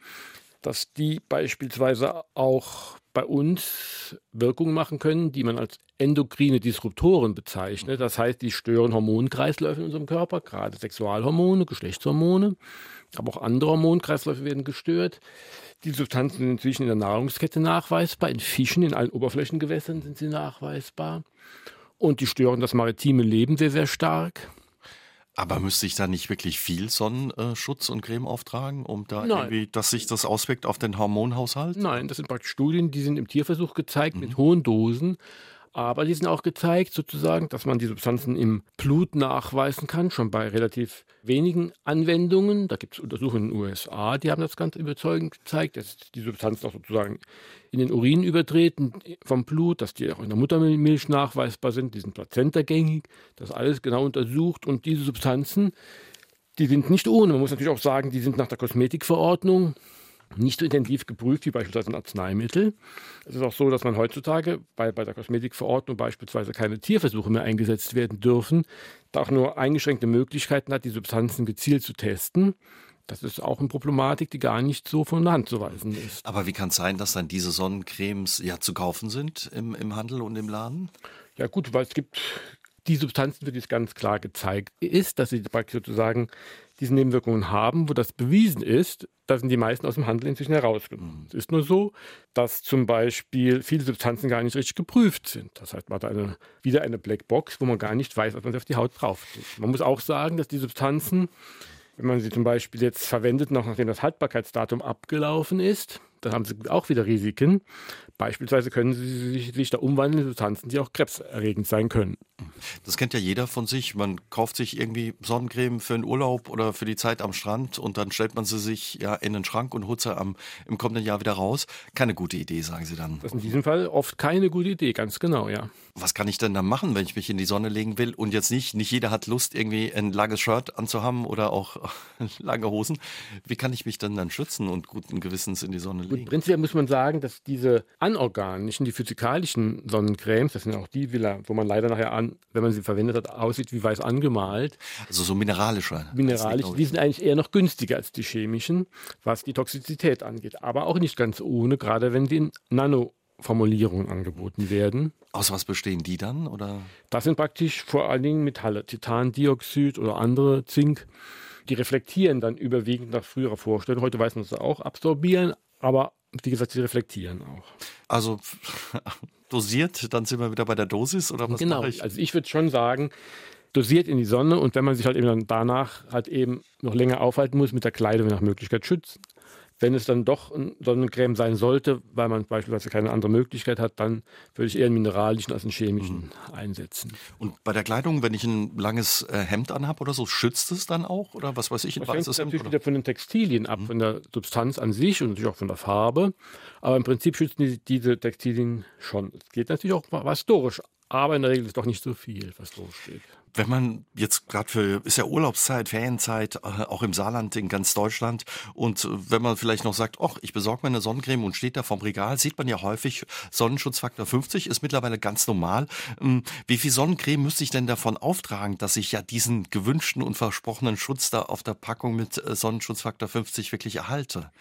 dass die beispielsweise auch bei uns Wirkungen machen können, die man als endokrine Disruptoren bezeichnet. Das heißt, die stören Hormonkreisläufe in unserem Körper, gerade Sexualhormone, Geschlechtshormone, aber auch andere Hormonkreisläufe werden gestört. Die Substanzen sind inzwischen in der Nahrungskette nachweisbar, in Fischen, in allen Oberflächengewässern sind sie nachweisbar. Und die stören das maritime Leben sehr, sehr stark. Aber müsste ich da nicht wirklich viel Sonnenschutz und Creme auftragen, um da Nein. irgendwie, dass sich das auswirkt auf den Hormonhaushalt? Nein, das sind praktisch Studien, die sind im Tierversuch gezeigt mhm. mit hohen Dosen. Aber die sind auch gezeigt, sozusagen, dass man die Substanzen im Blut nachweisen kann, schon bei relativ wenigen Anwendungen. Da gibt es Untersuchungen in den USA, die haben das ganz überzeugend gezeigt, dass die Substanzen auch sozusagen in den Urin übertreten vom Blut, dass die auch in der Muttermilch nachweisbar sind, die sind plazentagängig, das alles genau untersucht und diese Substanzen, die sind nicht ohne. Man muss natürlich auch sagen, die sind nach der Kosmetikverordnung nicht so intensiv geprüft wie beispielsweise ein Arzneimittel. Es ist auch so, dass man heutzutage bei, bei der Kosmetikverordnung beispielsweise keine Tierversuche mehr eingesetzt werden dürfen, da auch nur eingeschränkte Möglichkeiten hat, die Substanzen gezielt zu testen. Das ist auch eine Problematik, die gar nicht so von der Hand zu weisen ist. Aber wie kann es sein, dass dann diese Sonnencremes ja zu kaufen sind im, im Handel und im Laden? Ja gut, weil es gibt die Substanzen, für die es ganz klar gezeigt ist, dass sie sozusagen diese Nebenwirkungen haben, wo das bewiesen ist, da sind die meisten aus dem Handel inzwischen herausgenommen. Es ist nur so, dass zum Beispiel viele Substanzen gar nicht richtig geprüft sind. Das heißt, man hat eine, wieder eine Blackbox, wo man gar nicht weiß, was man auf die Haut drauf tut. Man muss auch sagen, dass die Substanzen, wenn man sie zum Beispiel jetzt verwendet, noch nachdem das Haltbarkeitsdatum abgelaufen ist, dann haben sie auch wieder Risiken. Beispielsweise können sie sich, sich da umwandeln in Substanzen, die auch krebserregend sein können. Das kennt ja jeder von sich. Man kauft sich irgendwie Sonnencreme für einen Urlaub oder für die Zeit am Strand und dann stellt man sie sich ja in den Schrank und holt sie am, im kommenden Jahr wieder raus. Keine gute Idee, sagen Sie dann. Das ist in diesem Fall oft keine gute Idee, ganz genau, ja. Was kann ich denn dann machen, wenn ich mich in die Sonne legen will und jetzt nicht, nicht jeder hat Lust, irgendwie ein langes Shirt anzuhaben oder auch lange Hosen. Wie kann ich mich denn dann schützen und guten Gewissens in die Sonne legen? Gut, prinzipiell muss man sagen, dass diese anorganischen, die physikalischen Sonnencremes, das sind auch die, wo man leider nachher an, wenn man sie verwendet hat, aussieht wie weiß angemalt. Also so mineralische. Mineralische, die sind eigentlich eher noch günstiger als die chemischen, was die Toxizität angeht. Aber auch nicht ganz ohne, gerade wenn sie in Nano-Formulierungen angeboten werden. Aus was bestehen die dann? Oder? Das sind praktisch vor allen Dingen Metalle, Titandioxid oder andere Zink. Die reflektieren dann überwiegend nach früherer Vorstellung. Heute weiß man es auch, absorbieren, aber wie gesagt, sie reflektieren auch. Also dosiert, dann sind wir wieder bei der Dosis oder was Genau, ich? also ich würde schon sagen, dosiert in die Sonne und wenn man sich halt eben dann danach halt eben noch länger aufhalten muss, mit der Kleidung nach Möglichkeit schützen. Wenn es dann doch eine Sonnencreme sein sollte, weil man beispielsweise keine andere Möglichkeit hat, dann würde ich eher einen mineralischen als einen chemischen mhm. einsetzen. Und bei der Kleidung, wenn ich ein langes äh, Hemd anhabe oder so, schützt es dann auch? Oder was weiß ich, ein das hängt natürlich wieder von den Textilien ab, mhm. von der Substanz an sich und natürlich auch von der Farbe. Aber im Prinzip schützen die, diese Textilien schon. Es geht natürlich auch was durch, aber in der Regel ist doch nicht so viel, was durchsteht. Wenn man jetzt gerade für, ist ja Urlaubszeit, Ferienzeit, äh, auch im Saarland, in ganz Deutschland. Und äh, wenn man vielleicht noch sagt, ach, ich besorge mir eine Sonnencreme und steht da vom Regal, sieht man ja häufig, Sonnenschutzfaktor 50 ist mittlerweile ganz normal. Ähm, wie viel Sonnencreme müsste ich denn davon auftragen, dass ich ja diesen gewünschten und versprochenen Schutz da auf der Packung mit äh, Sonnenschutzfaktor 50 wirklich erhalte?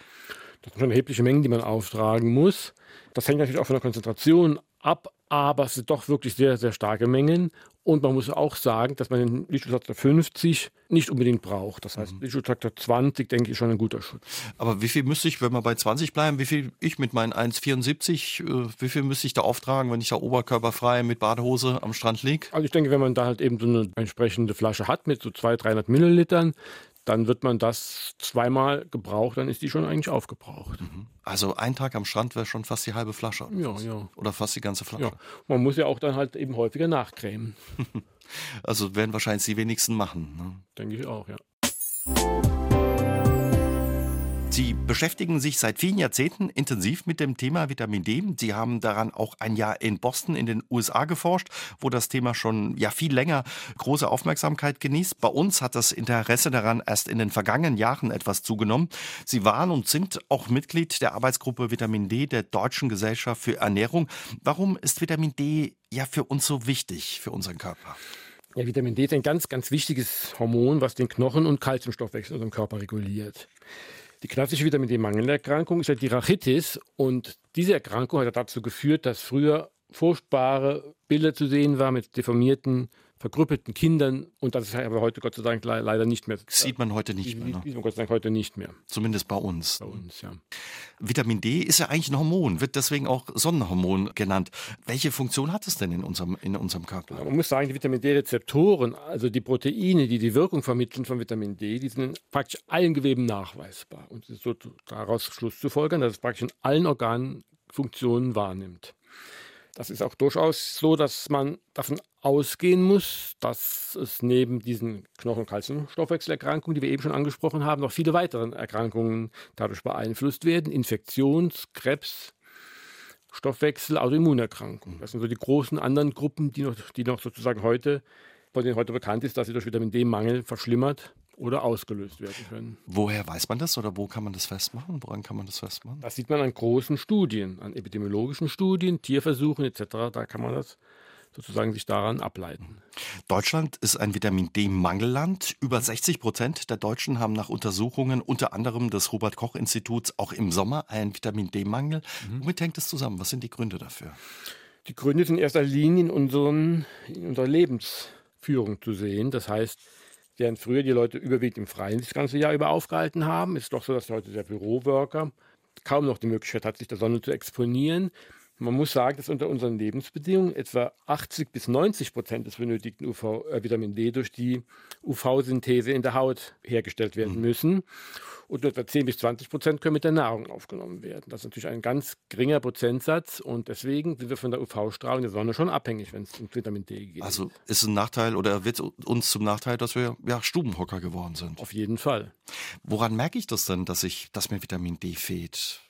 Das sind schon erhebliche Mengen, die man auftragen muss. Das hängt natürlich auch von der Konzentration ab, aber es sind doch wirklich sehr, sehr starke Mengen. Und man muss auch sagen, dass man den Lichtschutzfaktor 50 nicht unbedingt braucht. Das heißt, mhm. Lichtschutzfaktor 20, denke ich, ist schon ein guter Schutz. Aber wie viel müsste ich, wenn wir bei 20 bleiben, wie viel ich mit meinen 1,74, äh, wie viel müsste ich da auftragen, wenn ich da oberkörperfrei mit Badehose am Strand liege? Also ich denke, wenn man da halt eben so eine entsprechende Flasche hat mit so 200, 300 Millilitern, dann wird man das zweimal gebraucht, dann ist die schon eigentlich aufgebraucht. Mhm. Also ein Tag am Strand wäre schon fast die halbe Flasche. Oder ja, ja. Oder fast die ganze Flasche. Ja. Man muss ja auch dann halt eben häufiger nachcremen. also werden wahrscheinlich die wenigsten machen. Ne? Denke ich auch, ja. Sie beschäftigen sich seit vielen Jahrzehnten intensiv mit dem Thema Vitamin D. Sie haben daran auch ein Jahr in Boston in den USA geforscht, wo das Thema schon ja viel länger große Aufmerksamkeit genießt. Bei uns hat das Interesse daran erst in den vergangenen Jahren etwas zugenommen. Sie waren und sind auch Mitglied der Arbeitsgruppe Vitamin D der Deutschen Gesellschaft für Ernährung. Warum ist Vitamin D ja für uns so wichtig, für unseren Körper? Ja, Vitamin D ist ein ganz, ganz wichtiges Hormon, was den Knochen- und Kalziumstoffwechsel in unserem Körper reguliert. Die klassische Vitamin D-Mangelerkrankung ist ja die Rachitis und diese Erkrankung hat dazu geführt, dass früher furchtbare Bilder zu sehen waren mit deformierten verkrüppelten Kindern und das ist aber heute Gott sei Dank leider nicht mehr. Sieht man heute nicht mehr. Ne? Sieht man Gott sei Dank heute nicht mehr. Zumindest bei uns. Bei uns, ja. Vitamin D ist ja eigentlich ein Hormon, wird deswegen auch Sonnenhormon genannt. Welche Funktion hat es denn in unserem, in unserem Körper? Man muss sagen, die Vitamin D-Rezeptoren, also die Proteine, die die Wirkung vermitteln von Vitamin D, die sind in praktisch allen Geweben nachweisbar. Und es ist so daraus Schluss zu folgern, dass es praktisch in allen Organen Funktionen wahrnimmt. Das ist auch durchaus so, dass man davon ausgehen muss, dass es neben diesen Knochen-Kalziumstoffwechselerkrankungen, die wir eben schon angesprochen haben, noch viele weitere Erkrankungen dadurch beeinflusst werden. Infektions-, Krebs, Stoffwechsel, Autoimmunerkrankungen. Das sind so die großen anderen Gruppen, die noch, die noch sozusagen heute, von denen heute bekannt ist, dass sie durch Vitamin D-Mangel verschlimmert oder ausgelöst werden können. Woher weiß man das oder wo kann man das festmachen? Woran kann man das festmachen? Das sieht man an großen Studien, an epidemiologischen Studien, Tierversuchen etc. Da kann man das sozusagen sich daran ableiten. Deutschland ist ein Vitamin D-Mangelland. Über 60 Prozent der Deutschen haben nach Untersuchungen unter anderem des Robert Koch Instituts auch im Sommer einen Vitamin D-Mangel. Mhm. Womit hängt es zusammen? Was sind die Gründe dafür? Die Gründe sind in erster Linie in, unseren, in unserer Lebensführung zu sehen. Das heißt, während früher die Leute überwiegend im Freien das ganze Jahr über aufgehalten haben, ist doch so, dass heute der Büroworker kaum noch die Möglichkeit hat, sich der Sonne zu exponieren. Man muss sagen, dass unter unseren Lebensbedingungen etwa 80 bis 90 Prozent des benötigten UV, äh, Vitamin D durch die UV-Synthese in der Haut hergestellt werden mhm. müssen. Und etwa 10 bis 20 Prozent können mit der Nahrung aufgenommen werden. Das ist natürlich ein ganz geringer Prozentsatz und deswegen sind wir von der UV-Strahlung der Sonne schon abhängig, wenn es um Vitamin D geht. Also ist es ein Nachteil oder wird uns zum Nachteil, dass wir ja, Stubenhocker geworden sind? Auf jeden Fall. Woran merke ich das denn, dass, ich, dass mir Vitamin D fehlt?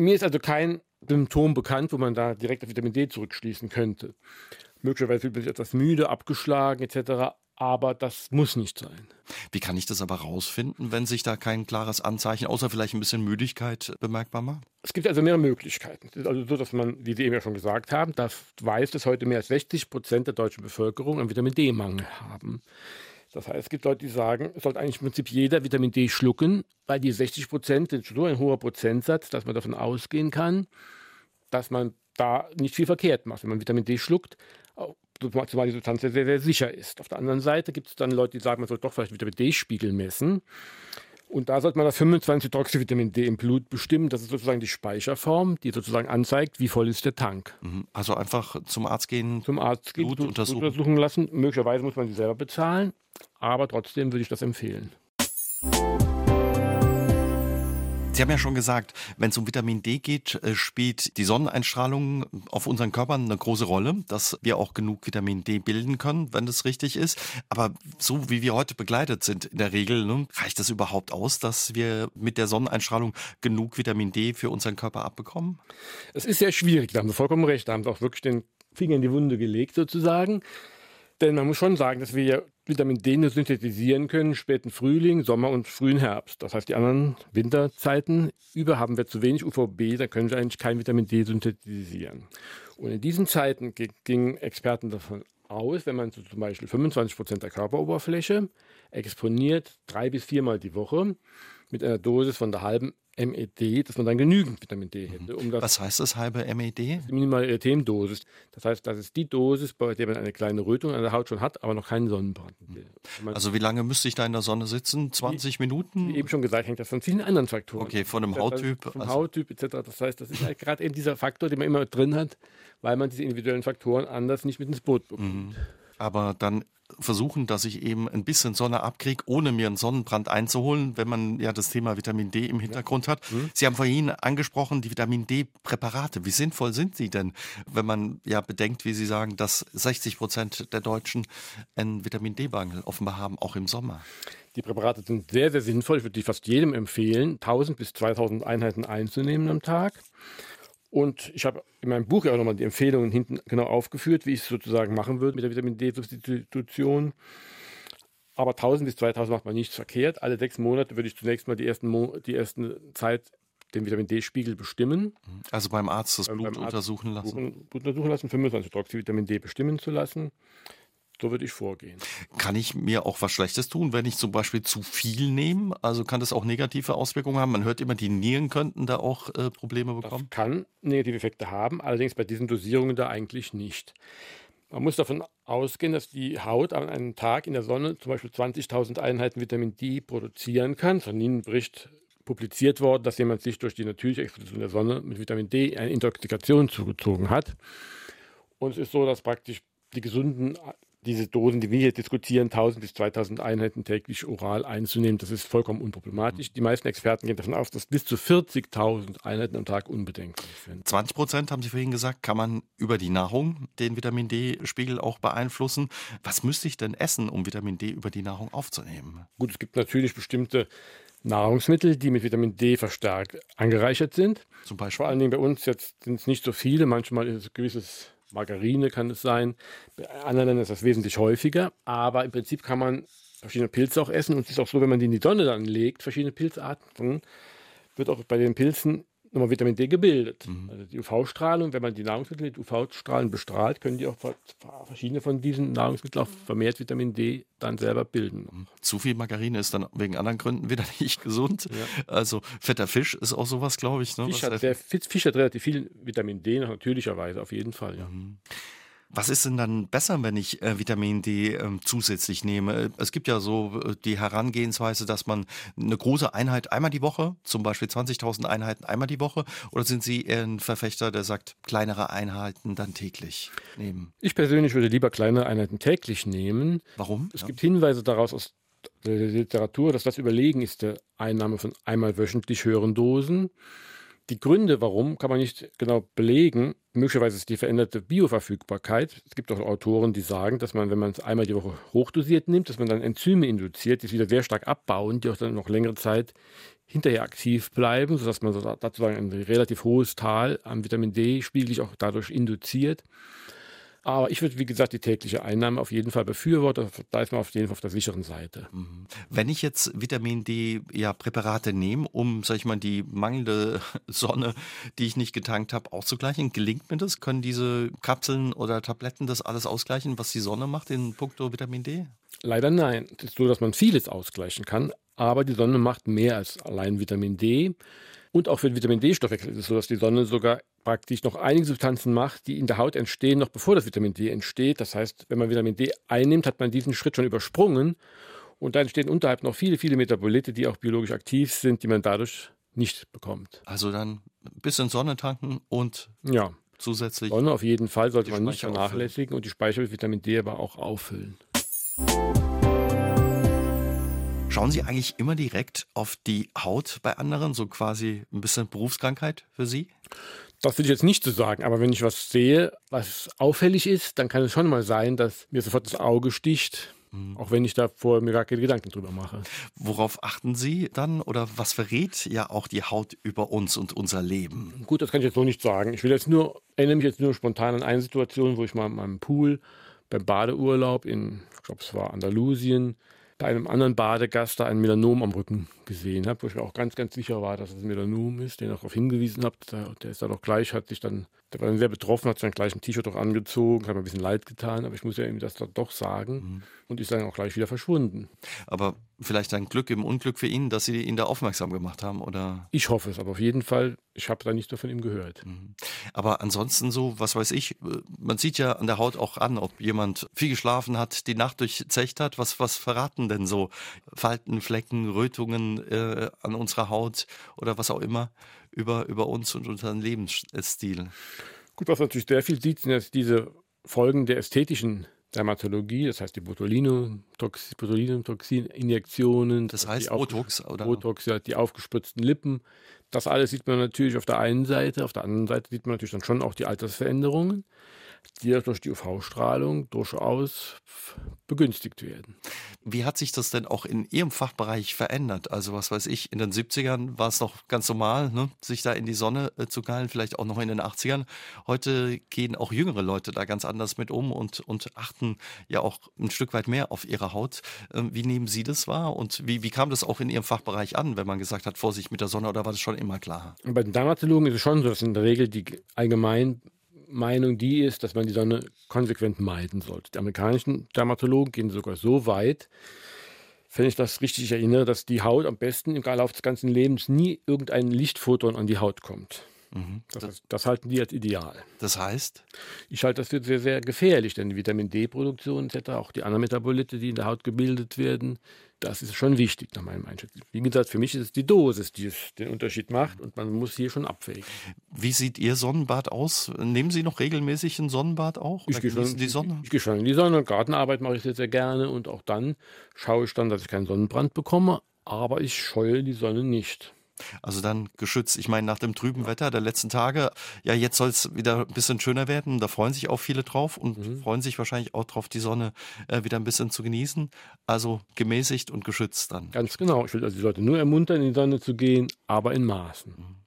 Mir ist also kein Symptom bekannt, wo man da direkt auf Vitamin D zurückschließen könnte. Möglicherweise fühlt man sich etwas müde, abgeschlagen etc. Aber das muss nicht sein. Wie kann ich das aber rausfinden, wenn sich da kein klares Anzeichen, außer vielleicht ein bisschen Müdigkeit bemerkbar macht? Es gibt also mehrere Möglichkeiten. Es ist also so, dass man, wie Sie eben ja schon gesagt haben, da weiß, dass heute mehr als 60 Prozent der deutschen Bevölkerung einen Vitamin D-Mangel haben. Das heißt, es gibt Leute, die sagen, es sollte eigentlich im Prinzip jeder Vitamin D schlucken, weil die 60 Prozent sind so ein hoher Prozentsatz, dass man davon ausgehen kann, dass man da nicht viel verkehrt macht, wenn man Vitamin D schluckt, zumal die Substanz sehr, sehr sicher ist. Auf der anderen Seite gibt es dann Leute, die sagen, man sollte doch vielleicht Vitamin D-Spiegel messen. Und da sollte man das 25 Hydroxyvitamin D im Blut bestimmen. Das ist sozusagen die Speicherform, die sozusagen anzeigt, wie voll ist der Tank. Mhm. Also einfach zum Arzt gehen, zum Arzt gehen, Blut, Blut untersuchen. untersuchen lassen. Möglicherweise muss man sie selber bezahlen, aber trotzdem würde ich das empfehlen. Sie haben ja schon gesagt, wenn es um Vitamin D geht, äh, spielt die Sonneneinstrahlung auf unseren Körpern eine große Rolle, dass wir auch genug Vitamin D bilden können, wenn das richtig ist. Aber so wie wir heute begleitet sind in der Regel, ne, reicht das überhaupt aus, dass wir mit der Sonneneinstrahlung genug Vitamin D für unseren Körper abbekommen? Es ist sehr schwierig, da haben Sie vollkommen recht, da haben Sie auch wirklich den Finger in die Wunde gelegt sozusagen. Denn man muss schon sagen, dass wir Vitamin D nur synthetisieren können, späten Frühling, Sommer und frühen Herbst. Das heißt, die anderen Winterzeiten über haben wir zu wenig UVB, da können wir eigentlich kein Vitamin D synthetisieren. Und in diesen Zeiten gingen Experten davon aus, wenn man so zum Beispiel 25 Prozent der Körperoberfläche exponiert, drei bis viermal die Woche mit einer Dosis von der halben MED, dass man dann genügend Vitamin D hätte. Um das Was heißt das halbe MED? Minimale Erythemdosis. Das heißt, das ist die Dosis, bei der man eine kleine Rötung an der Haut schon hat, aber noch keinen Sonnenbrand. Also wie lange müsste ich da in der Sonne sitzen? 20 wie, Minuten? Wie eben schon gesagt, hängt das von vielen anderen Faktoren. Okay, von einem Hauttyp. Vom also Hauttyp etc. Das heißt, das ist halt gerade eben dieser Faktor, den man immer drin hat, weil man diese individuellen Faktoren anders nicht mit ins Boot bekommt. Mhm. Aber dann versuchen, dass ich eben ein bisschen Sonne abkriege, ohne mir einen Sonnenbrand einzuholen, wenn man ja das Thema Vitamin D im Hintergrund hat. Mhm. Sie haben vorhin angesprochen, die Vitamin D-Präparate. Wie sinnvoll sind sie denn, wenn man ja bedenkt, wie Sie sagen, dass 60 Prozent der Deutschen einen Vitamin D-Mangel offenbar haben, auch im Sommer? Die Präparate sind sehr, sehr sinnvoll. Ich würde die fast jedem empfehlen, 1000 bis 2000 Einheiten einzunehmen am Tag. Und ich habe in meinem Buch ja auch nochmal die Empfehlungen hinten genau aufgeführt, wie ich es sozusagen machen würde mit der Vitamin D-Substitution. Aber 1000 bis 2000 macht man nichts verkehrt. Alle sechs Monate würde ich zunächst mal die ersten, Mo die ersten Zeit den Vitamin D-Spiegel bestimmen. Also beim Arzt das Blut Arzt untersuchen lassen. Blut untersuchen lassen, 25 Hydroxyvitamin D bestimmen zu lassen. So würde ich vorgehen. Kann ich mir auch was Schlechtes tun, wenn ich zum Beispiel zu viel nehme? Also kann das auch negative Auswirkungen haben? Man hört immer, die Nieren könnten da auch äh, Probleme bekommen. Das kann negative Effekte haben, allerdings bei diesen Dosierungen da eigentlich nicht. Man muss davon ausgehen, dass die Haut an einem Tag in der Sonne zum Beispiel 20.000 Einheiten Vitamin D produzieren kann. Von Ihnen Bericht publiziert worden, dass jemand sich durch die natürliche Exposition der Sonne mit Vitamin D eine Intoxikation zugezogen hat. Und es ist so, dass praktisch die gesunden diese Dosen, die wir hier diskutieren, 1000 bis 2000 Einheiten täglich oral einzunehmen, das ist vollkommen unproblematisch. Die meisten Experten gehen davon aus, dass bis zu 40.000 Einheiten am Tag unbedenklich sind. 20 Prozent, haben Sie vorhin gesagt, kann man über die Nahrung den Vitamin D-Spiegel auch beeinflussen. Was müsste ich denn essen, um Vitamin D über die Nahrung aufzunehmen? Gut, es gibt natürlich bestimmte Nahrungsmittel, die mit Vitamin D verstärkt angereichert sind. Zum Beispiel? Vor allen Dingen bei uns jetzt sind es nicht so viele, manchmal ist es ein gewisses Margarine kann es sein. Bei anderen Ländern ist das wesentlich häufiger. Aber im Prinzip kann man verschiedene Pilze auch essen. Und es ist auch so, wenn man die in die Sonne dann legt, verschiedene Pilzarten, wird auch bei den Pilzen nochmal Vitamin D gebildet. Mhm. Also die UV-Strahlung, wenn man die Nahrungsmittel mit UV-Strahlen bestrahlt, können die auch verschiedene von diesen Nahrungsmitteln auch vermehrt Vitamin D dann selber bilden. Mhm. Zu viel Margarine ist dann wegen anderen Gründen wieder nicht gesund. Ja. Also fetter Fisch ist auch sowas, glaube ich. Ne? Fisch, hat, der Fisch hat relativ viel Vitamin D, natürlicherweise, auf jeden Fall. Ja. Mhm. Was ist denn dann besser, wenn ich äh, Vitamin D äh, zusätzlich nehme? Es gibt ja so äh, die Herangehensweise, dass man eine große Einheit einmal die Woche, zum Beispiel 20.000 Einheiten einmal die Woche, oder sind Sie eher ein Verfechter, der sagt, kleinere Einheiten dann täglich nehmen? Ich persönlich würde lieber kleinere Einheiten täglich nehmen. Warum? Es ja. gibt Hinweise daraus aus der Literatur, dass das Überlegen ist der Einnahme von einmal wöchentlich höheren Dosen. Die Gründe, warum, kann man nicht genau belegen. Möglicherweise ist die veränderte Bioverfügbarkeit. Es gibt auch Autoren, die sagen, dass man, wenn man es einmal die Woche hochdosiert nimmt, dass man dann Enzyme induziert, die es wieder sehr stark abbauen, die auch dann noch längere Zeit hinterher aktiv bleiben, sodass man dazu ein relativ hohes Tal am Vitamin D-Spiegel auch dadurch induziert. Aber ich würde, wie gesagt, die tägliche Einnahme auf jeden Fall befürworten. Da ist man auf jeden Fall auf der sicheren Seite. Mhm. Wenn ich jetzt Vitamin D ja, Präparate nehme, um, sag ich mal, die mangelnde Sonne, die ich nicht getankt habe, auszugleichen, gelingt mir das? Können diese Kapseln oder Tabletten das alles ausgleichen, was die Sonne macht in puncto Vitamin D? Leider nein. Es ist so, dass man vieles ausgleichen kann, aber die Sonne macht mehr als allein Vitamin D. Und auch für den Vitamin D-Stoffwechsel ist es so, dass die Sonne sogar praktisch noch einige Substanzen macht, die in der Haut entstehen, noch bevor das Vitamin D entsteht. Das heißt, wenn man Vitamin D einnimmt, hat man diesen Schritt schon übersprungen. Und dann entstehen unterhalb noch viele, viele Metabolite, die auch biologisch aktiv sind, die man dadurch nicht bekommt. Also dann ein bisschen Sonne tanken und ja. zusätzlich. Sonne auf jeden Fall sollte man nicht vernachlässigen und die Speicher mit Vitamin D aber auch auffüllen. Schauen Sie eigentlich immer direkt auf die Haut bei anderen, so quasi ein bisschen Berufskrankheit für Sie? Das will ich jetzt nicht so sagen, aber wenn ich was sehe, was auffällig ist, dann kann es schon mal sein, dass mir sofort das Auge sticht. Mhm. Auch wenn ich da vorher mir gar keine Gedanken drüber mache. Worauf achten Sie dann oder was verrät ja auch die Haut über uns und unser Leben? Gut, das kann ich jetzt so nicht sagen. Ich will jetzt nur, erinnere mich jetzt nur spontan an eine Situation, wo ich mal in meinem Pool beim Badeurlaub in, ich glaube, es war Andalusien, bei einem anderen Badegast da ein Melanom am Rücken gesehen habe, wo ich mir auch ganz, ganz sicher war, dass es ein Melanom ist, den ich darauf hingewiesen habe. Der ist dann auch gleich, hat sich dann, der war dann sehr betroffen, hat sich dann gleich ein T-Shirt auch angezogen, hat mir ein bisschen leid getan, aber ich muss ja ihm das doch sagen mhm. und ist dann auch gleich wieder verschwunden. Aber vielleicht ein Glück im Unglück für ihn, dass Sie ihn da aufmerksam gemacht haben, oder? Ich hoffe es, aber auf jeden Fall, ich habe da nichts mehr von ihm gehört. Mhm. Aber ansonsten so, was weiß ich, man sieht ja an der Haut auch an, ob jemand viel geschlafen hat, die Nacht durchzecht hat. Was, was verraten denn so Falten, Flecken, Rötungen, äh, an unserer Haut oder was auch immer über, über uns und unseren Lebensstil. Gut, was natürlich sehr viel sieht, sind jetzt diese Folgen der ästhetischen Dermatologie, das heißt die Botulinumtoxin-Injektionen. Das heißt Botox, oder? Botox, ja, die aufgespritzten Lippen. Das alles sieht man natürlich auf der einen Seite. Auf der anderen Seite sieht man natürlich dann schon auch die Altersveränderungen die durch die UV-Strahlung durchaus begünstigt werden. Wie hat sich das denn auch in Ihrem Fachbereich verändert? Also was weiß ich, in den 70ern war es noch ganz normal, ne, sich da in die Sonne äh, zu geilen, vielleicht auch noch in den 80ern. Heute gehen auch jüngere Leute da ganz anders mit um und, und achten ja auch ein Stück weit mehr auf ihre Haut. Ähm, wie nehmen Sie das wahr und wie, wie kam das auch in Ihrem Fachbereich an, wenn man gesagt hat, Vorsicht mit der Sonne oder war das schon immer klar? Bei den Dermatologen ist es schon so, dass in der Regel die allgemein Meinung die ist, dass man die Sonne konsequent meiden sollte. Die amerikanischen Dermatologen gehen sogar so weit, wenn ich das richtig erinnere, dass die Haut am besten im Verlauf des ganzen Lebens nie irgendein Lichtphoton an die Haut kommt. Mhm. Das, das, das, halten die als ideal. Das heißt? Ich halte das für sehr, sehr gefährlich, denn die Vitamin D-Produktion etc., auch die anderen Metabolite, die in der Haut gebildet werden, das ist schon wichtig nach meinem Einschätzung. Wie gesagt, für mich ist es die Dosis, die den Unterschied macht und man muss hier schon abwägen. Wie sieht Ihr Sonnenbad aus? Nehmen Sie noch regelmäßig ein Sonnenbad auch? Ich gehe schon, die Sonne? Ich, ich gehe schon in die Sonne. Gartenarbeit mache ich sehr, sehr gerne und auch dann schaue ich dann, dass ich keinen Sonnenbrand bekomme, aber ich scheue die Sonne nicht. Also dann geschützt. Ich meine, nach dem trüben Wetter der letzten Tage, ja, jetzt soll es wieder ein bisschen schöner werden. Da freuen sich auch viele drauf und mhm. freuen sich wahrscheinlich auch drauf, die Sonne äh, wieder ein bisschen zu genießen. Also gemäßigt und geschützt dann. Ganz genau. Ich will also die Leute nur ermuntern, in die Sonne zu gehen, aber in Maßen. Mhm.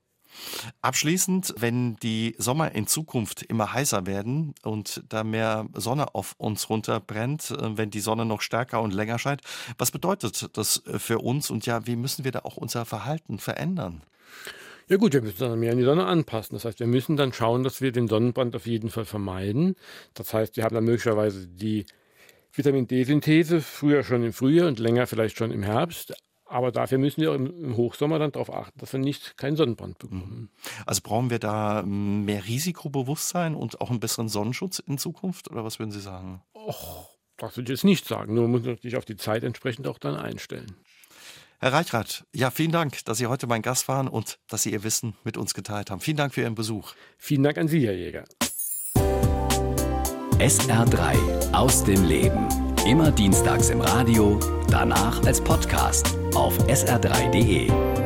Abschließend, wenn die Sommer in Zukunft immer heißer werden und da mehr Sonne auf uns runterbrennt, äh, wenn die Sonne noch stärker und länger scheint, was bedeutet das für uns und ja, wie müssen wir da auch unser Verhalten verändern? Ja gut, wir müssen dann mehr an die Sonne anpassen. Das heißt, wir müssen dann schauen, dass wir den Sonnenbrand auf jeden Fall vermeiden. Das heißt, wir haben dann möglicherweise die Vitamin D-Synthese früher schon im Frühjahr und länger vielleicht schon im Herbst. Aber dafür müssen wir im Hochsommer dann darauf achten, dass wir nicht keinen Sonnenbrand bekommen. Mhm. Also brauchen wir da mehr Risikobewusstsein und auch einen besseren Sonnenschutz in Zukunft? Oder was würden Sie sagen? Och, das würde ich jetzt nicht sagen. Nur muss man sich auf die Zeit entsprechend auch dann einstellen. Herr Reichrath, ja, vielen Dank, dass Sie heute mein Gast waren und dass Sie Ihr Wissen mit uns geteilt haben. Vielen Dank für Ihren Besuch. Vielen Dank an Sie, Herr Jäger. SR3 aus dem Leben. Immer dienstags im Radio, danach als Podcast auf sr3.de.